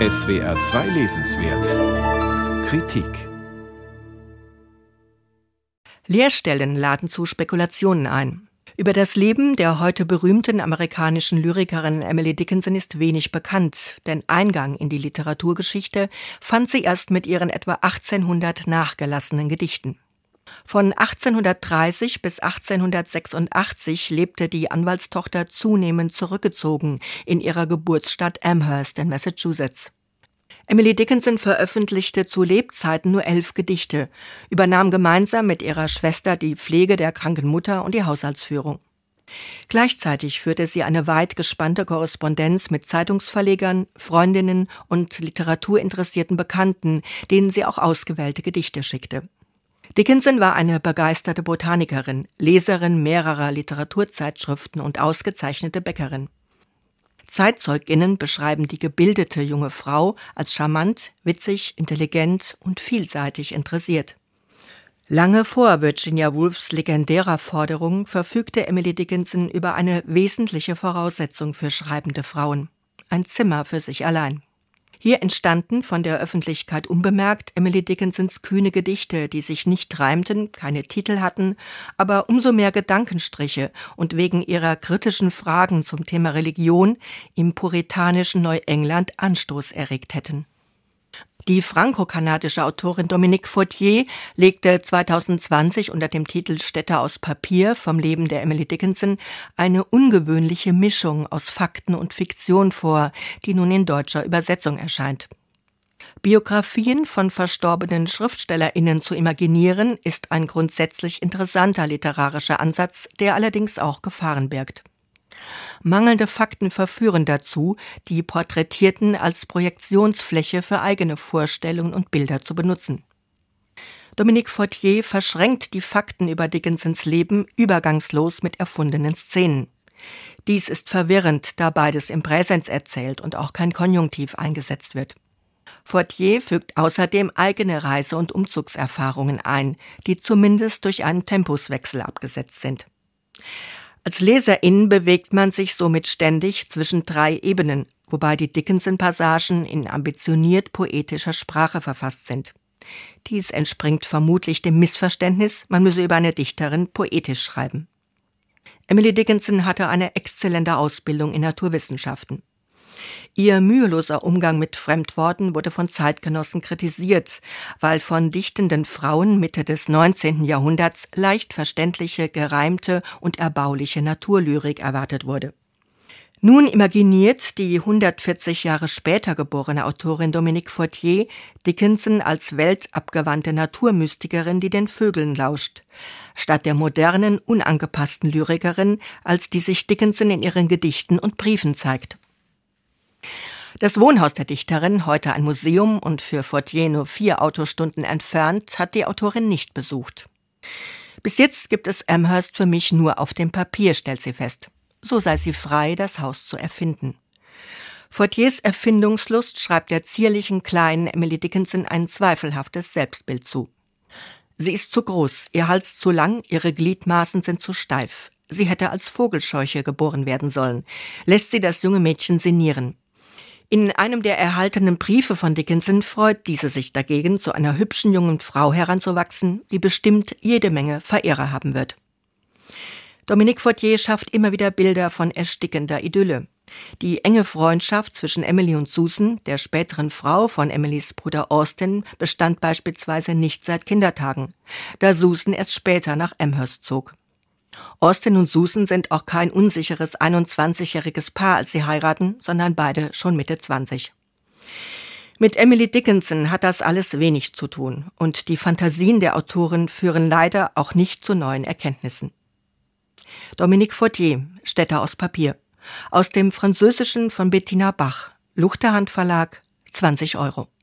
SWR 2 Lesenswert Kritik Leerstellen laden zu Spekulationen ein. Über das Leben der heute berühmten amerikanischen Lyrikerin Emily Dickinson ist wenig bekannt, denn Eingang in die Literaturgeschichte fand sie erst mit ihren etwa 1800 nachgelassenen Gedichten. Von 1830 bis 1886 lebte die Anwaltstochter zunehmend zurückgezogen in ihrer Geburtsstadt Amherst in Massachusetts. Emily Dickinson veröffentlichte zu Lebzeiten nur elf Gedichte, übernahm gemeinsam mit ihrer Schwester die Pflege der kranken Mutter und die Haushaltsführung. Gleichzeitig führte sie eine weit gespannte Korrespondenz mit Zeitungsverlegern, Freundinnen und literaturinteressierten Bekannten, denen sie auch ausgewählte Gedichte schickte. Dickinson war eine begeisterte Botanikerin, Leserin mehrerer Literaturzeitschriften und ausgezeichnete Bäckerin. Zeitzeuginnen beschreiben die gebildete junge Frau als charmant, witzig, intelligent und vielseitig interessiert. Lange vor Virginia Woolfs legendärer Forderung verfügte Emily Dickinson über eine wesentliche Voraussetzung für schreibende Frauen ein Zimmer für sich allein. Hier entstanden von der Öffentlichkeit unbemerkt Emily Dickinsons kühne Gedichte, die sich nicht reimten, keine Titel hatten, aber umso mehr Gedankenstriche und wegen ihrer kritischen Fragen zum Thema Religion im puritanischen Neuengland Anstoß erregt hätten. Die franco-kanadische Autorin Dominique Fautier legte 2020 unter dem Titel Städte aus Papier vom Leben der Emily Dickinson eine ungewöhnliche Mischung aus Fakten und Fiktion vor, die nun in deutscher Übersetzung erscheint. Biografien von verstorbenen Schriftstellerinnen zu imaginieren, ist ein grundsätzlich interessanter literarischer Ansatz, der allerdings auch Gefahren birgt. Mangelnde Fakten verführen dazu, die Porträtierten als Projektionsfläche für eigene Vorstellungen und Bilder zu benutzen. Dominique Fortier verschränkt die Fakten über Dickinsons Leben übergangslos mit erfundenen Szenen. Dies ist verwirrend, da beides im Präsens erzählt und auch kein Konjunktiv eingesetzt wird. Fortier fügt außerdem eigene Reise- und Umzugserfahrungen ein, die zumindest durch einen Tempuswechsel abgesetzt sind. Als Leserin bewegt man sich somit ständig zwischen drei Ebenen, wobei die Dickinson-Passagen in ambitioniert poetischer Sprache verfasst sind. Dies entspringt vermutlich dem Missverständnis, man müsse über eine Dichterin poetisch schreiben. Emily Dickinson hatte eine exzellente Ausbildung in Naturwissenschaften. Ihr müheloser Umgang mit Fremdworten wurde von Zeitgenossen kritisiert, weil von dichtenden Frauen Mitte des 19. Jahrhunderts leicht verständliche, gereimte und erbauliche Naturlyrik erwartet wurde. Nun imaginiert die 140 Jahre später geborene Autorin Dominique Fortier Dickinson als weltabgewandte Naturmystikerin, die den Vögeln lauscht, statt der modernen, unangepassten Lyrikerin, als die sich Dickinson in ihren Gedichten und Briefen zeigt. Das Wohnhaus der Dichterin, heute ein Museum und für Fortier nur vier Autostunden entfernt, hat die Autorin nicht besucht. Bis jetzt gibt es Amherst für mich nur auf dem Papier, stellt sie fest. So sei sie frei, das Haus zu erfinden. Fortiers Erfindungslust schreibt der zierlichen kleinen Emily Dickinson ein zweifelhaftes Selbstbild zu. Sie ist zu groß, ihr Hals zu lang, ihre Gliedmaßen sind zu steif. Sie hätte als Vogelscheuche geboren werden sollen. Lässt sie das junge Mädchen sinnieren. In einem der erhaltenen Briefe von Dickinson freut diese sich dagegen, zu einer hübschen jungen Frau heranzuwachsen, die bestimmt jede Menge Verehrer haben wird. Dominique Fortier schafft immer wieder Bilder von erstickender Idylle. Die enge Freundschaft zwischen Emily und Susan, der späteren Frau von Emilys Bruder Austin, bestand beispielsweise nicht seit Kindertagen, da Susan erst später nach Amherst zog. Austin und Susan sind auch kein unsicheres 21-jähriges Paar, als sie heiraten, sondern beide schon Mitte 20. Mit Emily Dickinson hat das alles wenig zu tun und die Fantasien der Autorin führen leider auch nicht zu neuen Erkenntnissen. Dominique Fortier, Städter aus Papier. Aus dem Französischen von Bettina Bach. Luchterhand Verlag, 20 Euro.